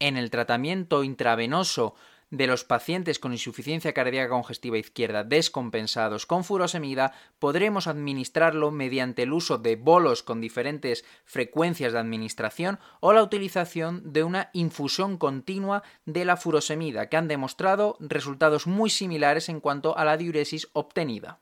en el tratamiento intravenoso de los pacientes con insuficiencia cardíaca congestiva izquierda descompensados con furosemida, podremos administrarlo mediante el uso de bolos con diferentes frecuencias de administración o la utilización de una infusión continua de la furosemida, que han demostrado resultados muy similares en cuanto a la diuresis obtenida.